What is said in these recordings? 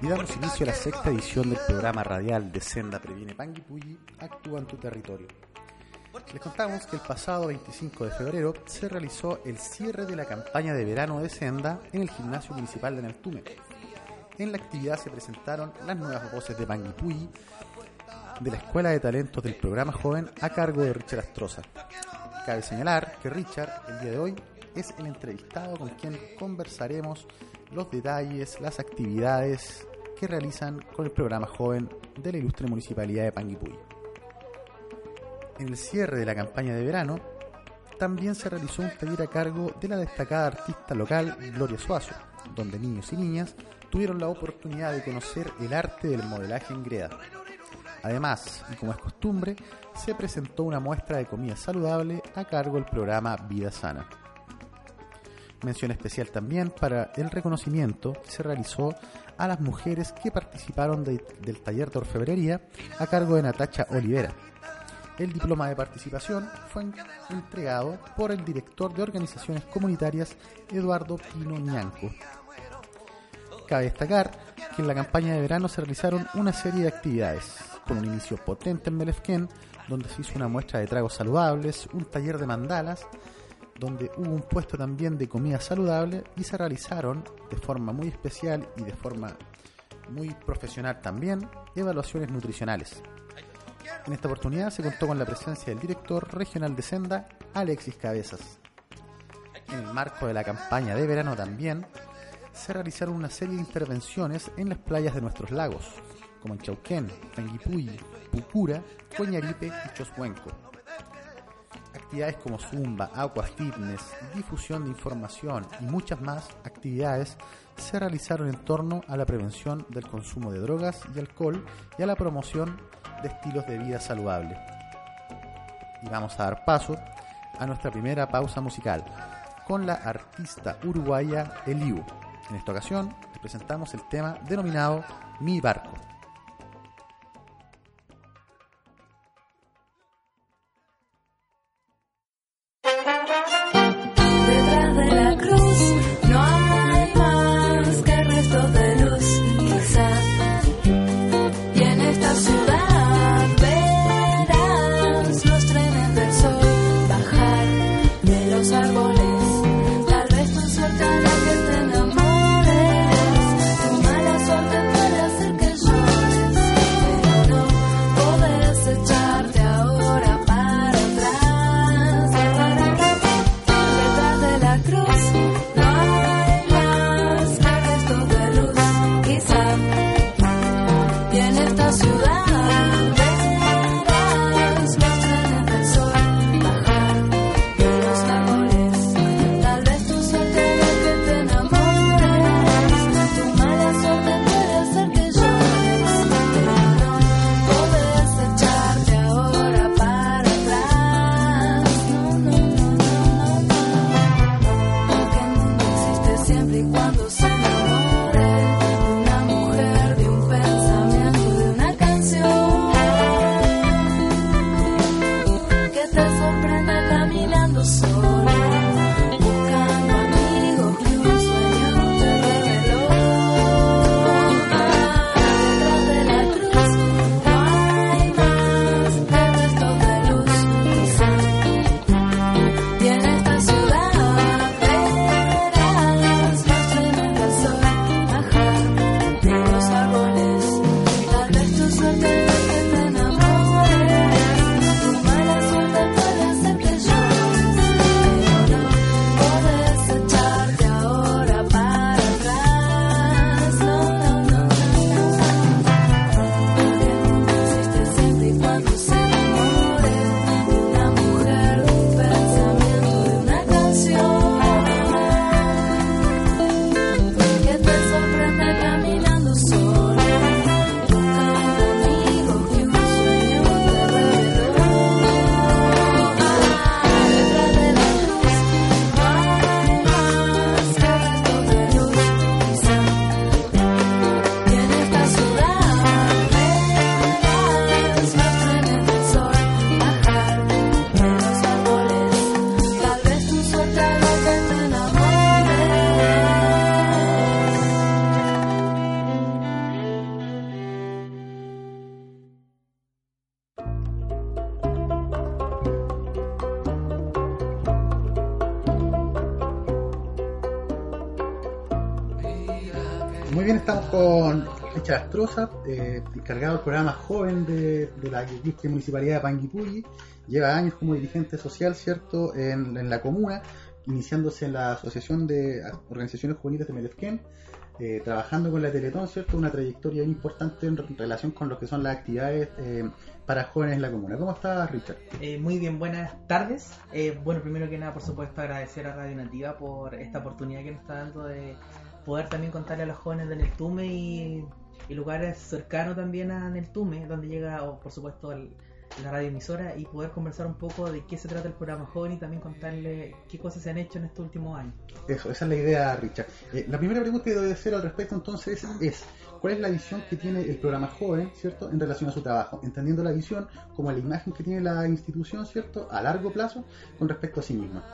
y damos inicio a la sexta edición del programa radial de Senda Previene Panguipulli, Actúa en tu territorio. Les contamos que el pasado 25 de febrero se realizó el cierre de la campaña de verano de Senda en el gimnasio municipal de Neltume. En la actividad se presentaron las nuevas voces de Panguipulli de la Escuela de Talentos del programa Joven a cargo de Richard Astroza. Cabe señalar que Richard, el día de hoy, es el entrevistado con quien conversaremos los detalles, las actividades que realizan con el programa joven de la ilustre municipalidad de Panguipulli. En el cierre de la campaña de verano, también se realizó un taller a cargo de la destacada artista local Gloria Suazo, donde niños y niñas tuvieron la oportunidad de conocer el arte del modelaje en greda. Además, y como es costumbre, se presentó una muestra de comida saludable a cargo del programa Vida Sana. Mención especial también para el reconocimiento que se realizó a las mujeres que participaron del taller de orfebrería a cargo de Natacha Olivera. El diploma de participación fue entregado por el director de organizaciones comunitarias Eduardo Pino Ñanco. Cabe destacar que en la campaña de verano se realizaron una serie de actividades, con un inicio potente en Melefquén, donde se hizo una muestra de tragos saludables, un taller de mandalas, donde hubo un puesto también de comida saludable y se realizaron de forma muy especial y de forma muy profesional también evaluaciones nutricionales. En esta oportunidad se contó con la presencia del director regional de Senda, Alexis Cabezas. En el marco de la campaña de verano también se realizaron una serie de intervenciones en las playas de nuestros lagos, como en Chauquén, Tanguipulli, Pucura, Coñaripe y Choscuenco actividades como Zumba, Aqua Fitness, difusión de información y muchas más actividades se realizaron en torno a la prevención del consumo de drogas y alcohol y a la promoción de estilos de vida saludable. Y vamos a dar paso a nuestra primera pausa musical con la artista uruguaya Eliu. En esta ocasión presentamos el tema denominado Mi Barco. siempre caminando sola. Astroza, eh, encargado del programa joven de, la municipalidad de Panguipulli. Lleva años como dirigente social, ¿cierto?, en, la comuna, iniciándose en la Asociación de Organizaciones Juveniles de Melefquén, eh, trabajando con la Teletón, ¿cierto?, una trayectoria importante en relación con lo que son las actividades eh, para jóvenes en la comuna. ¿Cómo estás, Richard? Eh, muy bien, buenas tardes. Eh, bueno, primero que nada, por supuesto, agradecer a Radio Nativa por esta oportunidad que nos está dando de poder también contarle a los jóvenes de Neltume y, y lugares cercanos también a Neltume, donde llega, por supuesto, el la radioemisora y poder conversar un poco de qué se trata el programa joven y también contarle qué cosas se han hecho en estos últimos años. Eso, esa es la idea, Richard. Eh, la primera pregunta que debe hacer al respecto entonces es, ¿cuál es la visión que tiene el programa joven, ¿cierto?, en relación a su trabajo, entendiendo la visión como la imagen que tiene la institución, ¿cierto?, a largo plazo con respecto a sí misma.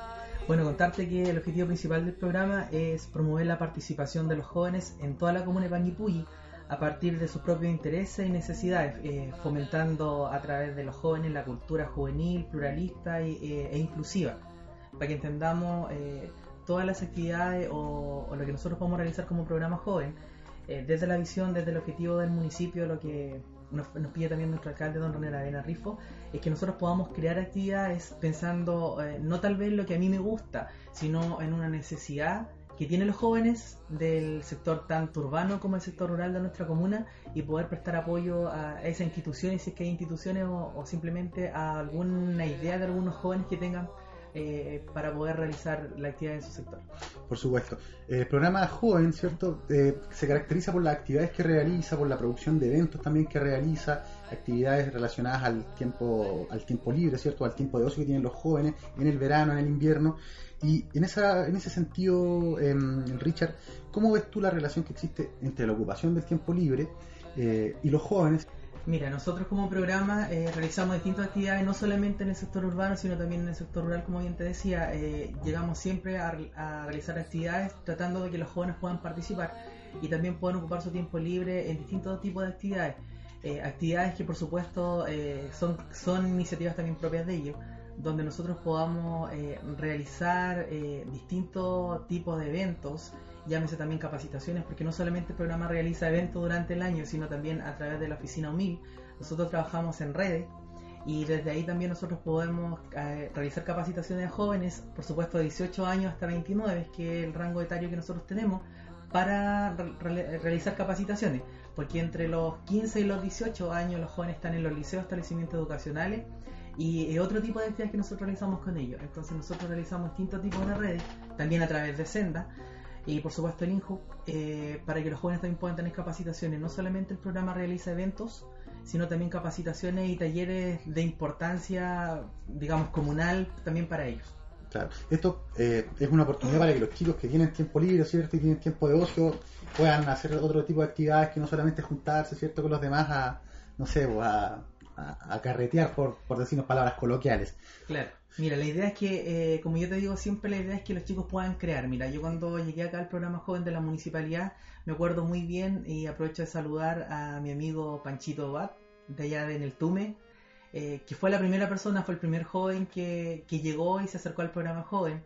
Bueno, contarte que el objetivo principal del programa es promover la participación de los jóvenes en toda la comuna de Panguipulli, a partir de sus propios intereses y necesidades, eh, fomentando a través de los jóvenes la cultura juvenil, pluralista eh, e inclusiva, para que entendamos eh, todas las actividades o, lo que nosotros podemos realizar como programa joven, desde la visión, desde el objetivo del municipio, lo que nos, pide también nuestro alcalde, don Ronel Arena Rifo, es que nosotros podamos crear actividades pensando no tal vez lo que a mí me gusta, sino en una necesidad que tienen los jóvenes del sector tanto urbano como el sector rural de nuestra comuna y poder prestar apoyo a esas instituciones, si es que hay instituciones o, simplemente a alguna idea de algunos jóvenes que tengan eh, para poder realizar la actividad en su sector. Por supuesto. El programa Joven, ¿cierto? Eh, se caracteriza por las actividades que realiza, por la producción de eventos también que realiza, actividades relacionadas al tiempo, al tiempo libre, ¿cierto? Al tiempo de ocio que tienen los jóvenes en el verano, en el invierno. Y en, esa, en ese sentido, em, Richard, ¿cómo ves tú la relación que existe entre la ocupación del tiempo libre eh, y los jóvenes? Mira, nosotros como programa eh, realizamos distintas actividades, no solamente en el sector urbano, sino también en el sector rural, como bien te decía. Eh, llegamos siempre a, realizar actividades tratando de que los jóvenes puedan participar y también puedan ocupar su tiempo libre en distintos tipos de actividades. actividades que por supuesto son iniciativas también propias de ellos donde nosotros podamos eh, realizar eh, distintos tipos de eventos, llámese también capacitaciones, porque no solamente el programa realiza eventos durante el año, sino también a través de la oficina UMIL. Nosotros trabajamos en redes y desde ahí también nosotros podemos eh, realizar capacitaciones a jóvenes, por supuesto de 18 años hasta 29, que es el rango etario que nosotros tenemos, para realizar capacitaciones, porque entre los 15 y los 18 años los jóvenes están en los liceos, establecimientos educacionales, y otro tipo de actividades que nosotros realizamos con ellos. Entonces nosotros realizamos distintos tipos de redes, también a través de Senda y por supuesto el INJU, eh, para que los jóvenes también puedan tener capacitaciones. No solamente el programa realiza eventos, sino también capacitaciones y talleres de importancia, digamos, comunal también para ellos. Claro, esto eh, es una oportunidad para que los chicos que tienen tiempo libre, ¿cierto? Y tienen tiempo de ocio, puedan hacer otro tipo de actividades que no solamente juntarse, ¿cierto? Con los demás a, no sé, pues, a carretear, por, decirnos palabras coloquiales. Claro. Mira, la idea es que, eh, como yo te digo siempre, la idea es que los chicos puedan crear. Mira, yo cuando llegué acá al programa joven de la municipalidad, me acuerdo muy bien y aprovecho de saludar a mi amigo Panchito Bat, de allá de Neltume, eh, que fue la primera persona, fue el primer joven que, que llegó y se acercó al programa joven.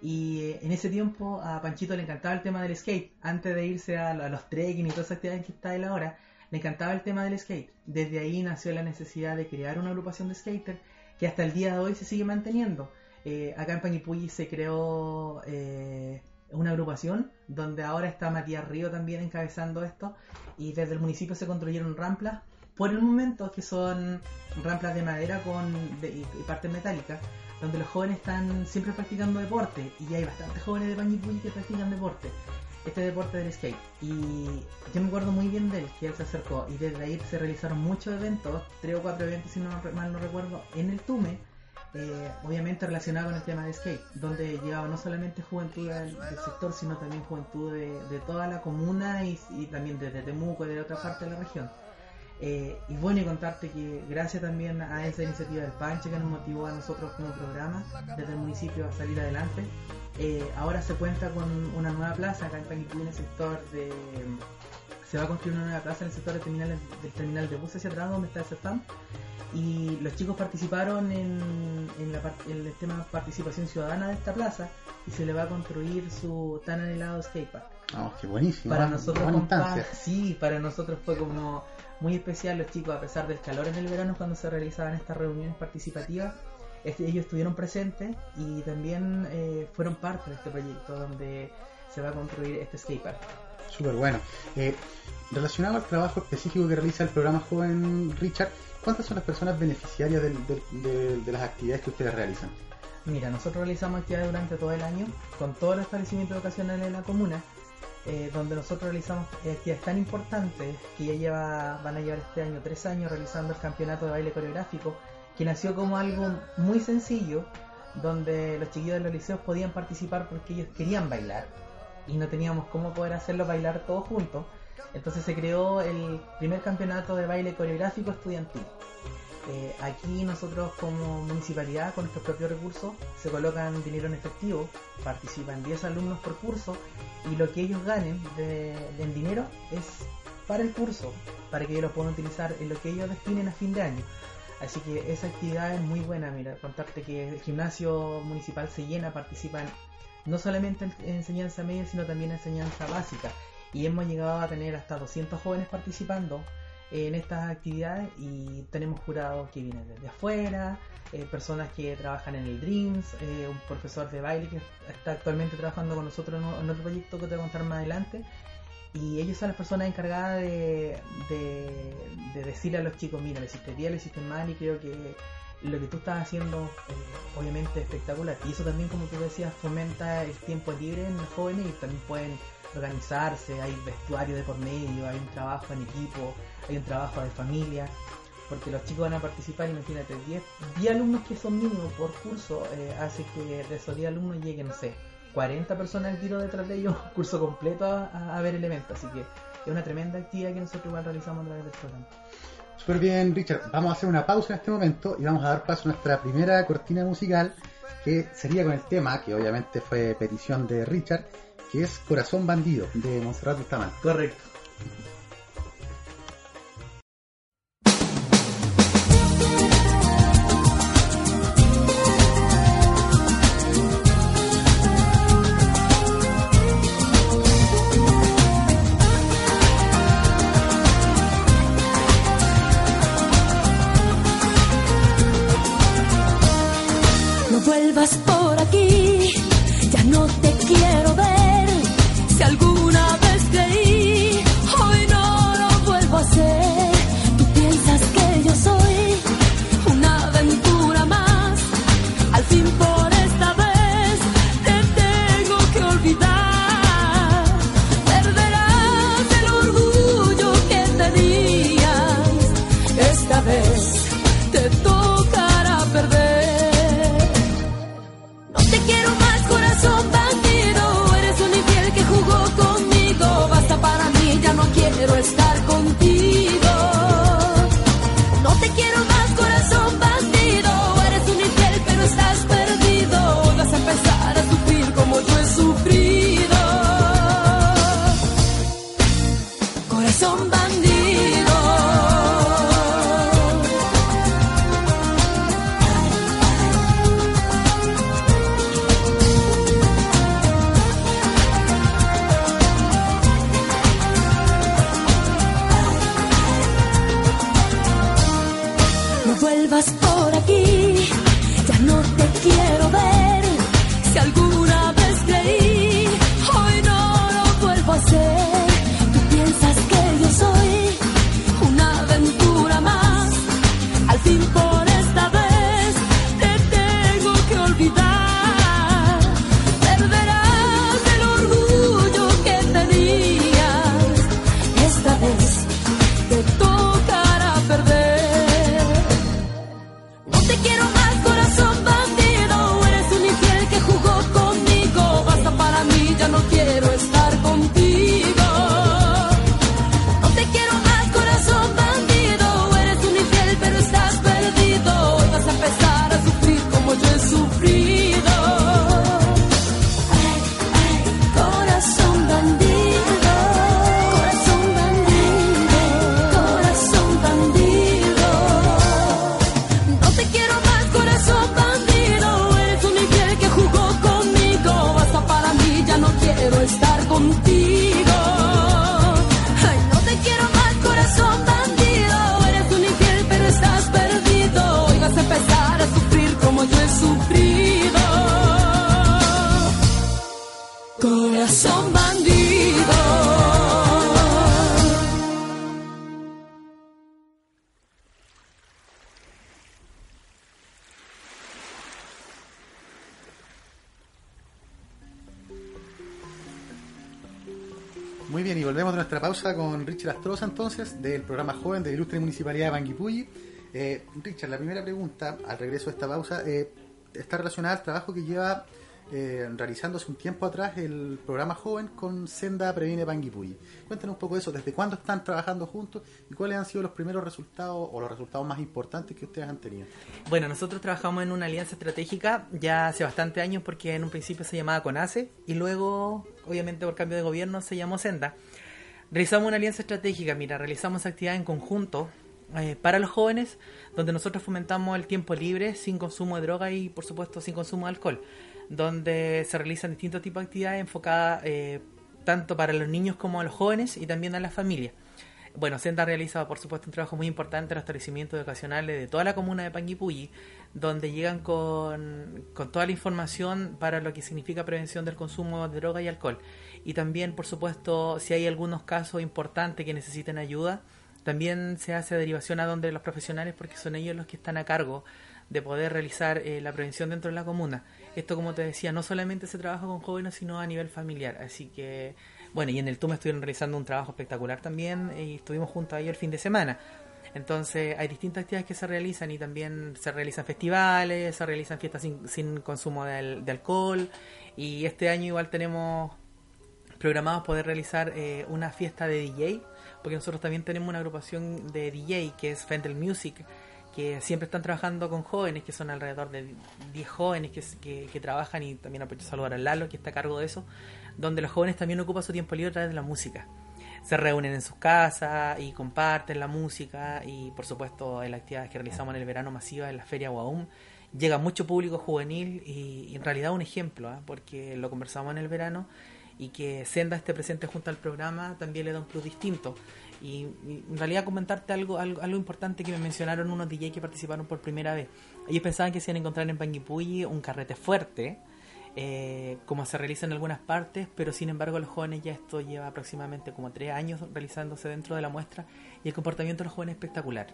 Y eh, en ese tiempo a Panchito le encantaba el tema del skate. Antes de irse a, los trekking y todas esas actividades que está él ahora, le encantaba el tema del skate. Desde ahí nació la necesidad de crear una agrupación de skaters que hasta el día de hoy se sigue manteniendo. Eh, acá en Panguipulli se creó eh, una agrupación donde ahora está Matías Río también encabezando esto y desde el municipio se construyeron ramplas por el momento que son ramplas de madera con y, partes metálicas donde los jóvenes están siempre practicando deporte y hay bastantes jóvenes de Panguipulli que practican deporte este deporte del skate. Y yo me acuerdo muy bien de él, que él se acercó. Y desde ahí se realizaron muchos eventos, tres o cuatro eventos, si no mal no recuerdo, en el Tume. Eh, obviamente relacionado con el tema de skate, donde llegaba no solamente juventud del, sector, sino también juventud de, toda la comuna y, también desde Temuco y de otra parte de la región. Eh, y bueno, contarte que gracias también a esa iniciativa del Panche que nos motivó a nosotros como programa desde el municipio a salir adelante, eh, ahora se cuenta con una nueva plaza acá en Panguipulli en el sector de... Se va a construir una nueva plaza en el sector del terminal, del terminal de buses hacia atrás donde está el CEFAM y los chicos participaron en el tema participación ciudadana de esta plaza y se le va a construir su tan anhelado skatepark Oh, qué buenísimo. Para nosotros, compa, sí, para nosotros fue como muy especial los chicos, a pesar del calor en el verano cuando se realizaban estas reuniones participativas. este, ellos estuvieron presentes y también eh, fueron parte de este proyecto donde se va a construir este skatepark. Súper bueno. Eh, relacionado al trabajo específico que realiza el programa Joven Richard, ¿cuántas son las personas beneficiarias del- del- de, de las actividades que ustedes realizan? Mira, nosotros realizamos actividades durante todo el año con todos los establecimientos educacionales de la comuna, eh, donde nosotros realizamos actividades tan importantes que ya lleva, van a llevar este año tres años realizando el campeonato de baile coreográfico, que nació como algo muy sencillo, donde los chiquillos de los liceos podían participar porque ellos querían bailar y no teníamos cómo poder hacerlo bailar todos juntos. Entonces se creó el primer campeonato de baile coreográfico estudiantil. Eh, aquí nosotros como municipalidad con nuestros propios recursos se colocan dinero en efectivo, participan 10 alumnos por curso y lo que ellos ganen de, dinero es para el curso, para que ellos lo puedan utilizar en lo que ellos destinen a fin de año. Así que esa actividad es muy buena, mira, contarte que el gimnasio municipal se llena, participan no solamente en enseñanza media, sino también en enseñanza básica. Y hemos llegado a tener hasta 200 jóvenes participando en estas actividades y tenemos jurados que vienen desde afuera, eh, personas que trabajan en el Dreams, eh, un profesor de baile que está actualmente trabajando con nosotros en, otro proyecto que te voy a contar más adelante. Y ellos son las personas encargadas de, de, de decirle a los chicos, mira, lo hiciste bien, lo hiciste mal y creo que lo que tú estás haciendo eh, obviamente es espectacular. Y eso también, como tú decías, fomenta el tiempo libre en los jóvenes y también pueden organizarse, hay vestuario de por medio, hay un trabajo en equipo, hay un trabajo de familia, porque los chicos van a participar, imagínate, 10, 10 alumnos que son mínimos por curso, eh, hace que de esos 10 alumnos lleguen, no sé, 40 personas al tiro detrás de ellos, curso completo a, a- ver el evento, así que es una tremenda actividad que nosotros igual realizamos a través del programa. Súper bien, Richard. Vamos a hacer una pausa en este momento y vamos a dar paso a nuestra primera cortina musical, que sería con el tema, que obviamente fue petición de Richard, que es Corazón Bandido, de Monserrat Bustamante. Correcto. Nuestra pausa con Richard Astroza entonces, del programa Joven de la Ilustre Municipalidad de Panguipulli. Eh, Richard, la primera pregunta, al regreso de esta pausa, eh, está relacionada al trabajo que lleva eh, realizándose un tiempo atrás el programa Joven con Senda Previene Panguipulli. Cuéntanos un poco de eso, desde cuándo están trabajando juntos y cuáles han sido los primeros resultados o los resultados más importantes que ustedes han tenido. Bueno, nosotros trabajamos en una alianza estratégica ya hace bastante años porque en un principio se llamaba CONACE y luego, obviamente por cambio de gobierno, se llamó Senda. Realizamos una alianza estratégica, mira, realizamos actividades en conjunto eh, para los jóvenes donde nosotros fomentamos el tiempo libre sin consumo de droga y por supuesto sin consumo de alcohol, donde se realizan distintos tipos de actividades enfocadas eh, tanto para los niños como a los jóvenes y también a las familias. Bueno, Senda realiza, por supuesto, un trabajo muy importante en los establecimientos educacionales de toda la comuna de Panguipulli, donde llegan con, con toda la información para lo que significa prevención del consumo de droga y alcohol. Y también, por supuesto, si hay algunos casos importantes que necesiten ayuda, también se hace derivación a donde los profesionales, porque son ellos los que están a cargo de poder realizar eh, la prevención dentro de la comuna. Esto, como te decía, no solamente se trabaja con jóvenes, sino a nivel familiar. Así que, bueno, y en el TUM estuvieron realizando un trabajo espectacular también y estuvimos juntos ahí el fin de semana. Entonces, hay distintas actividades que se realizan y también se realizan festivales, se realizan fiestas sin, sin consumo de, alcohol. Y este año igual tenemos programados poder realizar eh, una fiesta de DJ, porque nosotros también tenemos una agrupación de DJ que es Fendel Music, que siempre están trabajando con jóvenes, que son alrededor de 10 jóvenes que, que, que trabajan, y también aprovecho saludar a Lalo, que está a cargo de eso, donde los jóvenes también ocupan su tiempo libre a través de la música. Se reúnen en sus casas y comparten la música y por supuesto en las actividades que realizamos en el verano masiva en la Feria Guaum llega mucho público juvenil y, y en realidad un ejemplo, ¿eh? porque lo conversamos en el verano y que Senda esté presente junto al programa también le da un plus distinto. Y, y en realidad comentarte algo, algo, algo importante que me mencionaron unos DJ que participaron por primera vez. Ellos pensaban que se iban a encontrar en Panguipulli un carrete fuerte, eh, como se realiza en algunas partes, pero sin embargo los jóvenes ya esto lleva aproximadamente como tres años realizándose dentro de la muestra y el comportamiento de los jóvenes es espectacular.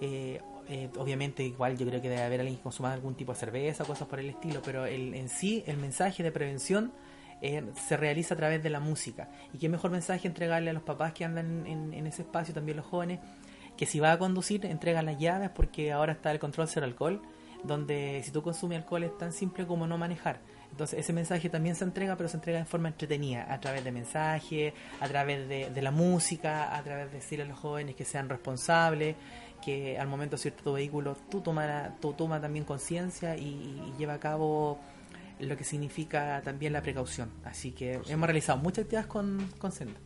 Eh, eh, obviamente igual yo creo que debe haber alguien que consuma algún tipo de cerveza, cosas por el estilo, pero el, en sí el mensaje de prevención eh, se realiza a través de la música. Y qué mejor mensaje entregarle a los papás que andan en, en ese espacio, también los jóvenes, que si va a conducir, entrega las llaves porque ahora está el control cero alcohol, donde si tú consumes alcohol es tan simple como no manejar. Entonces ese mensaje también se entrega, pero se entrega en forma entretenida, a través de mensajes, a través de, de la música, a través de decirle a los jóvenes que sean responsables, que al momento de subirte tu vehículo tú toma, tú toma también conciencia y, y lleva a cabo lo que significa también la precaución. Así que hemos realizado muchas actividades con, con Senda.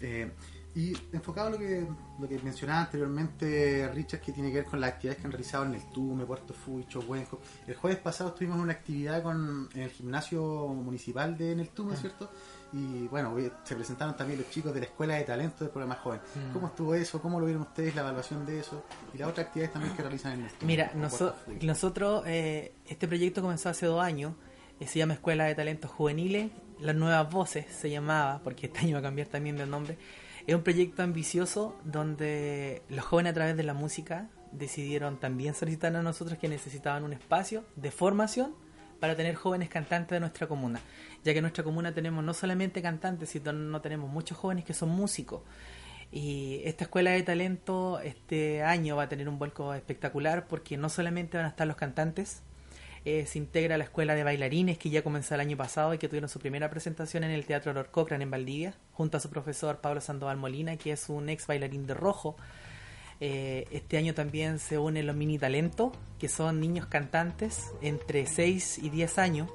Eh, y enfocado a lo que, lo que mencionaba anteriormente Richard, que tiene que ver con las actividades que han realizado en el Tume, Puerto Fucho, Huenco. El jueves pasado estuvimos en una actividad con, en el gimnasio municipal de en el Tume, ¿cierto? Y bueno, se presentaron también los chicos de la Escuela de Talento del programa Joven. Mm. ¿Cómo estuvo eso? ¿Cómo lo vieron ustedes? La evaluación de eso y las otras actividades también que realizan en el Tume. Mira, noso- nosotros, eh, este proyecto comenzó hace dos años, eh, se llama Escuela de Talentos Juveniles, Las Nuevas Voces se llamaba, porque este año va a cambiar también de nombre. Es un proyecto ambicioso donde los jóvenes a través de la música decidieron también solicitar a nosotros que necesitaban un espacio de formación para tener jóvenes cantantes de nuestra comuna, ya que en nuestra comuna tenemos no solamente cantantes, sino no tenemos muchos jóvenes que son músicos. Y esta escuela de talento este año va a tener un vuelco espectacular porque no solamente van a estar los cantantes, eh, se integra la escuela de bailarines que ya comenzó el año pasado y que tuvieron su primera presentación en el Teatro Lord Cochrane en Valdivia, junto a su profesor Pablo Sandoval Molina, que es un ex bailarín de rojo. Eh, este año también se unen los mini talentos, que son niños cantantes entre 6 y 10 años.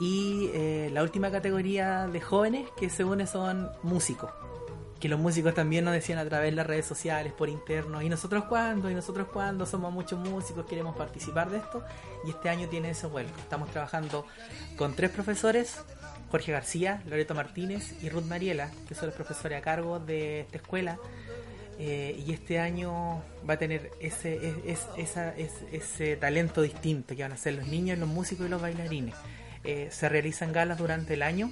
Y eh, la última categoría de jóvenes que se une son músicos. Que los músicos también nos decían a través de las redes sociales, por interno, y nosotros cuándo, y nosotros cuándo, somos muchos músicos, queremos participar de esto, y este año tiene ese vuelco. Estamos trabajando con tres profesores, Jorge García, Loreto Martínez y Ruth Mariela, que son los profesores a cargo de esta escuela, eh, y este año va a tener ese, es- es- esa- es- ese talento distinto que van a ser los niños, los músicos y los bailarines. Eh, se realizan galas durante el año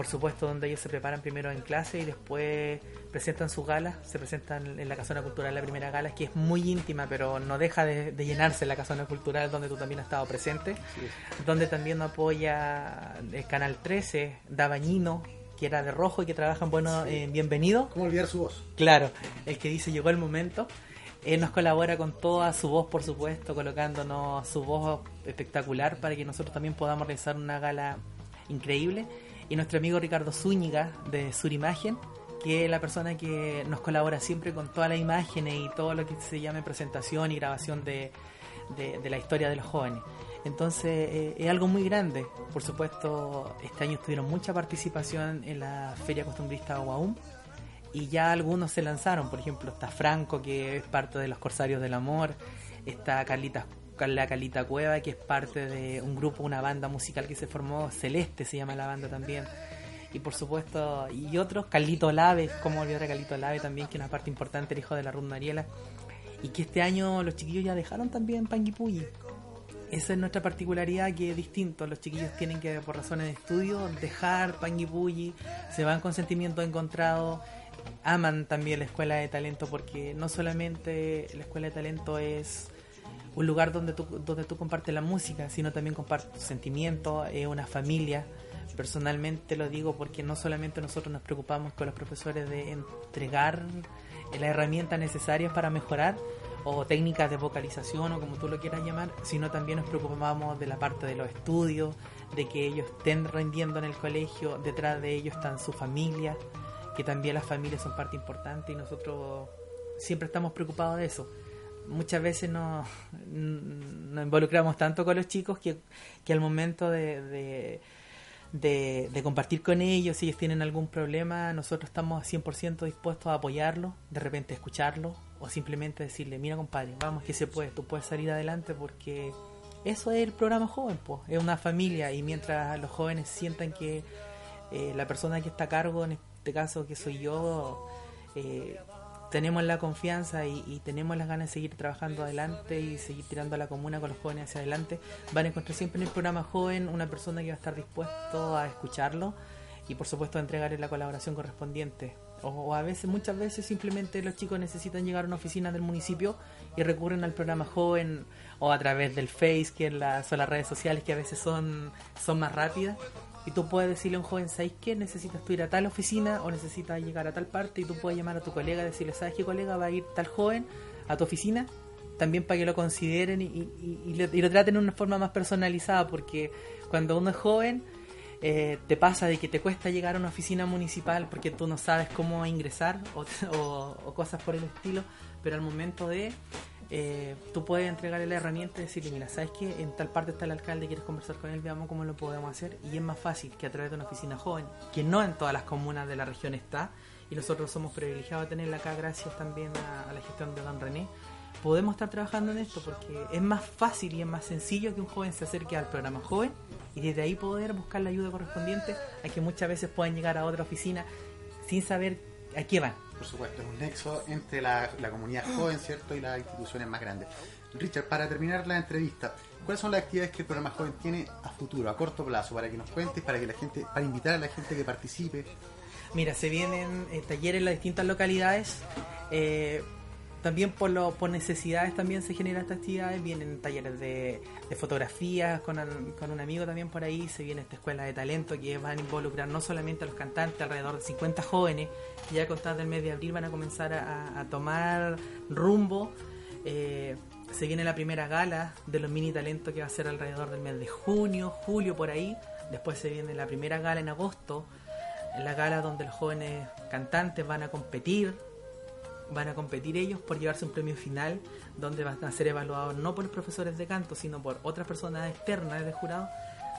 por supuesto, donde ellos se preparan primero en clase y después presentan sus galas, se presentan en la Casona Cultural la primera gala, que es muy íntima, pero no deja de, de llenarse la Casona Cultural, donde tú también has estado presente, donde también apoya el Canal 13, Dabañino, que era de rojo y que trabaja en Bueno Sí. en Bienvenido. ¿Cómo olvidar su voz? Claro, el que dice llegó el momento. Él nos colabora con toda su voz, por supuesto, colocándonos su voz espectacular para que nosotros también podamos realizar una gala increíble. Y nuestro amigo Ricardo Zúñiga de Surimagen, que es la persona que nos colabora siempre con todas las imágenes y todo lo que se llame presentación y grabación de, de- la historia de los jóvenes. Entonces eh, es algo muy grande. Por supuesto, este año tuvieron mucha participación en la Feria Costumbrista Guaum y ya algunos se lanzaron. Por ejemplo, está Franco, que es parte de los Corsarios del Amor. Está Carlita, la Carlita Cueva, que es parte de un grupo, una banda musical que se formó. Celeste se llama la banda también. Y por supuesto, y otros, Carlito Lave, como olvidar a Carlito Lave también, que es una parte importante, el hijo de la Ruth Mariela. Y que este año los chiquillos ya dejaron también Panguipulli. Esa es nuestra particularidad que es distinto. Los chiquillos tienen que, por razones de estudio, dejar Panguipulli, se van con sentimientos encontrados, aman también la escuela de talento porque no solamente la escuela de talento es un lugar donde tú, donde tú compartes la música, sino también compartes tus sentimientos, es una familia. Personalmente lo digo porque no solamente nosotros nos preocupamos con los profesores de entregar las herramientas necesarias para mejorar o técnicas de vocalización o como tú lo quieras llamar, sino también nos preocupamos de la parte de los estudios, de que ellos estén rindiendo en el colegio, detrás de ellos están su familia, que también las familias son parte importante y nosotros siempre estamos preocupados de eso. Muchas veces nos, nos involucramos tanto con los chicos que, que al momento de, de, compartir con ellos, si ellos tienen algún problema, nosotros estamos 100% dispuestos a apoyarlos, de repente escucharlos o simplemente decirle, mira compadre, vamos que se puede, tú puedes salir adelante porque eso es el programa joven, pues, es una familia y mientras los jóvenes sientan que eh, la persona que está a cargo, en este caso que soy yo, eh, tenemos la confianza y, y tenemos las ganas de seguir trabajando adelante y seguir tirando a la comuna con los jóvenes hacia adelante, van a encontrar siempre en el programa joven una persona que va a estar dispuesto a escucharlo y por supuesto a entregarle la colaboración correspondiente. O, o a veces, muchas veces simplemente los chicos necesitan llegar a una oficina del municipio y recurren al programa joven o a través del Face, que es la- son las redes sociales que a veces son, son más rápidas. Y tú puedes decirle a un joven, ¿sabes qué? Necesitas tú ir a tal oficina o necesitas llegar a tal parte y tú puedes llamar a tu colega y decirle, ¿sabes qué colega? Va a ir tal joven a tu oficina también para que lo consideren y, lo, traten de una forma más personalizada porque cuando uno es joven eh, te pasa de que te cuesta llegar a una oficina municipal porque tú no sabes cómo ingresar o cosas por el estilo, pero al momento de eh, tú puedes entregarle la herramienta y decirle, mira, ¿sabes que en tal parte está el alcalde, quieres conversar con él, veamos cómo lo podemos hacer? Y es más fácil que a través de una oficina joven, que no en todas las comunas de la región está, y nosotros somos privilegiados de tenerla acá gracias también a, la gestión de Don René, podemos estar trabajando en esto porque es más fácil y es más sencillo que un joven se acerque al programa joven y desde ahí poder buscar la ayuda correspondiente a que muchas veces puedan llegar a otra oficina sin saber a qué van. Por supuesto, es un nexo entre la, comunidad joven, ¿cierto? Y las instituciones más grandes. Richard, para terminar la entrevista, ¿cuáles son las actividades que el programa joven tiene a futuro, a corto plazo, para que nos cuentes, para que la gente, para invitar a la gente que participe? Mira, se vienen eh, talleres en las distintas localidades. eh, también por, lo, por necesidades también se generan estas actividades. Vienen talleres de, fotografías con, con un amigo también por ahí. Se viene esta escuela de talento que van a involucrar no solamente a los cantantes, alrededor de 50 jóvenes que ya a contar del mes de abril van a comenzar a, tomar rumbo. Eh, se viene la primera gala de los mini talentos que va a ser alrededor del mes de junio, julio por ahí. Después se viene la primera gala en agosto, la gala donde los jóvenes cantantes van a competir, van a competir ellos por llevarse un premio final, donde van a ser evaluados no por los profesores de canto, sino por otras personas externas de jurado.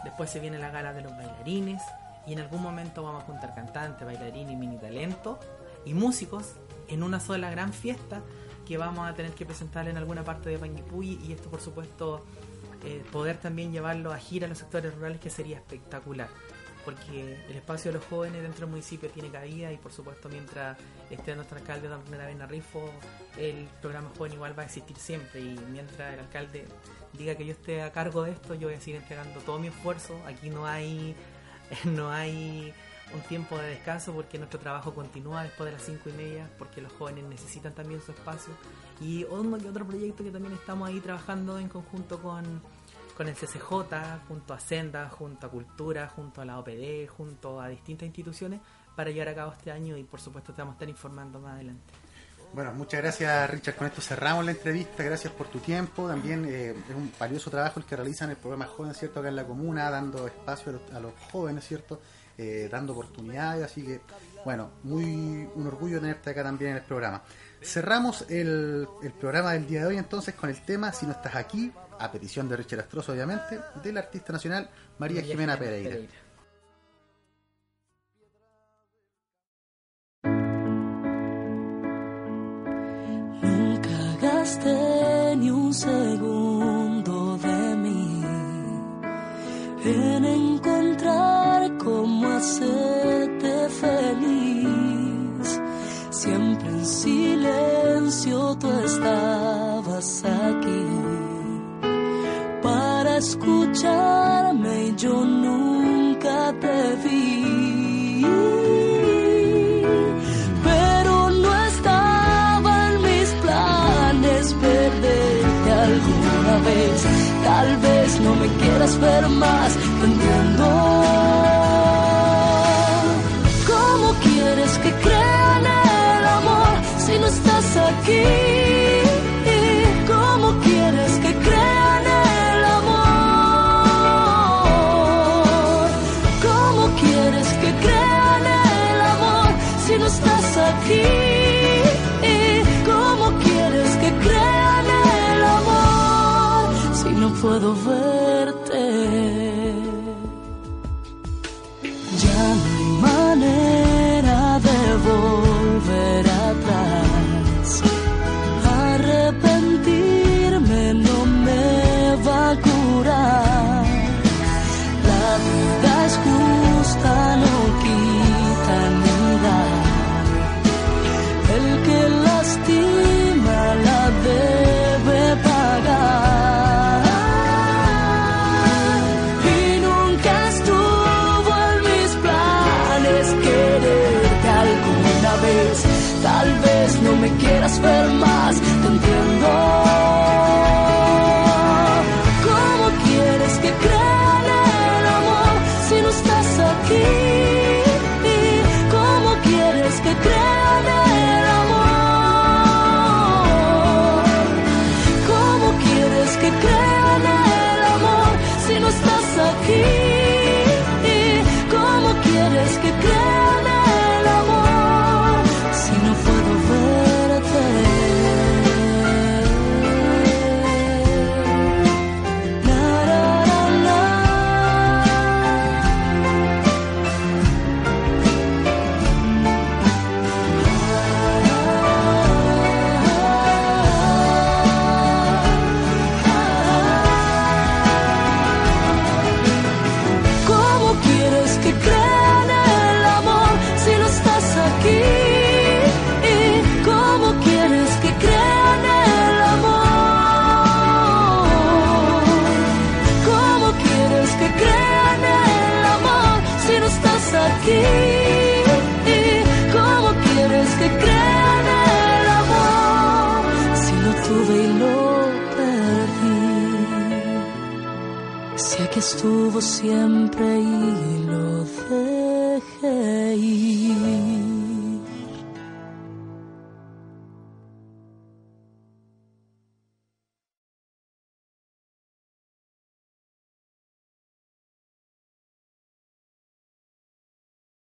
Después se viene la gala de los bailarines y en algún momento vamos a juntar cantantes, bailarines mini talento y músicos en una sola gran fiesta que vamos a tener que presentar en alguna parte de Panguipulli y esto por supuesto eh, poder también llevarlo a gira a los sectores rurales que sería espectacular porque el espacio de los jóvenes dentro del municipio tiene cabida y por supuesto mientras esté nuestro alcalde Don René Rifo el programa joven igual va a existir siempre y mientras el alcalde diga que yo esté a cargo de esto yo voy a seguir entregando todo mi esfuerzo aquí no hay no hay un tiempo de descanso porque nuestro trabajo continúa después de las cinco y media, porque los jóvenes necesitan también su espacio. Y y otro proyecto que también estamos ahí trabajando en conjunto con, con el CCJ, junto a Senda, junto a Cultura, junto a la OPD, junto a distintas instituciones para llevar a cabo este año y por supuesto te vamos a estar informando más adelante. Bueno, muchas gracias Richard. Con esto cerramos la entrevista. Gracias por tu tiempo. También eh, es un valioso trabajo el que realizan el programa Joven, ¿cierto? Acá en la comuna, dando espacio a los, jóvenes, ¿cierto? Eh, dando oportunidades. Así que, bueno, muy un orgullo tenerte acá también en el programa. Cerramos el, el programa del día de hoy entonces con el tema Si no estás aquí, a petición de Richard Astroso, obviamente, del artista nacional María, Jimena, Pereira. Nunca gasté ni un segundo de mí en encontrar cómo hacerte feliz. Siempre en silencio tú estabas aquí escucharme y yo nunca te vi. Pero no estaba mis planes perderte alguna vez. Tal vez no me quieras ver más,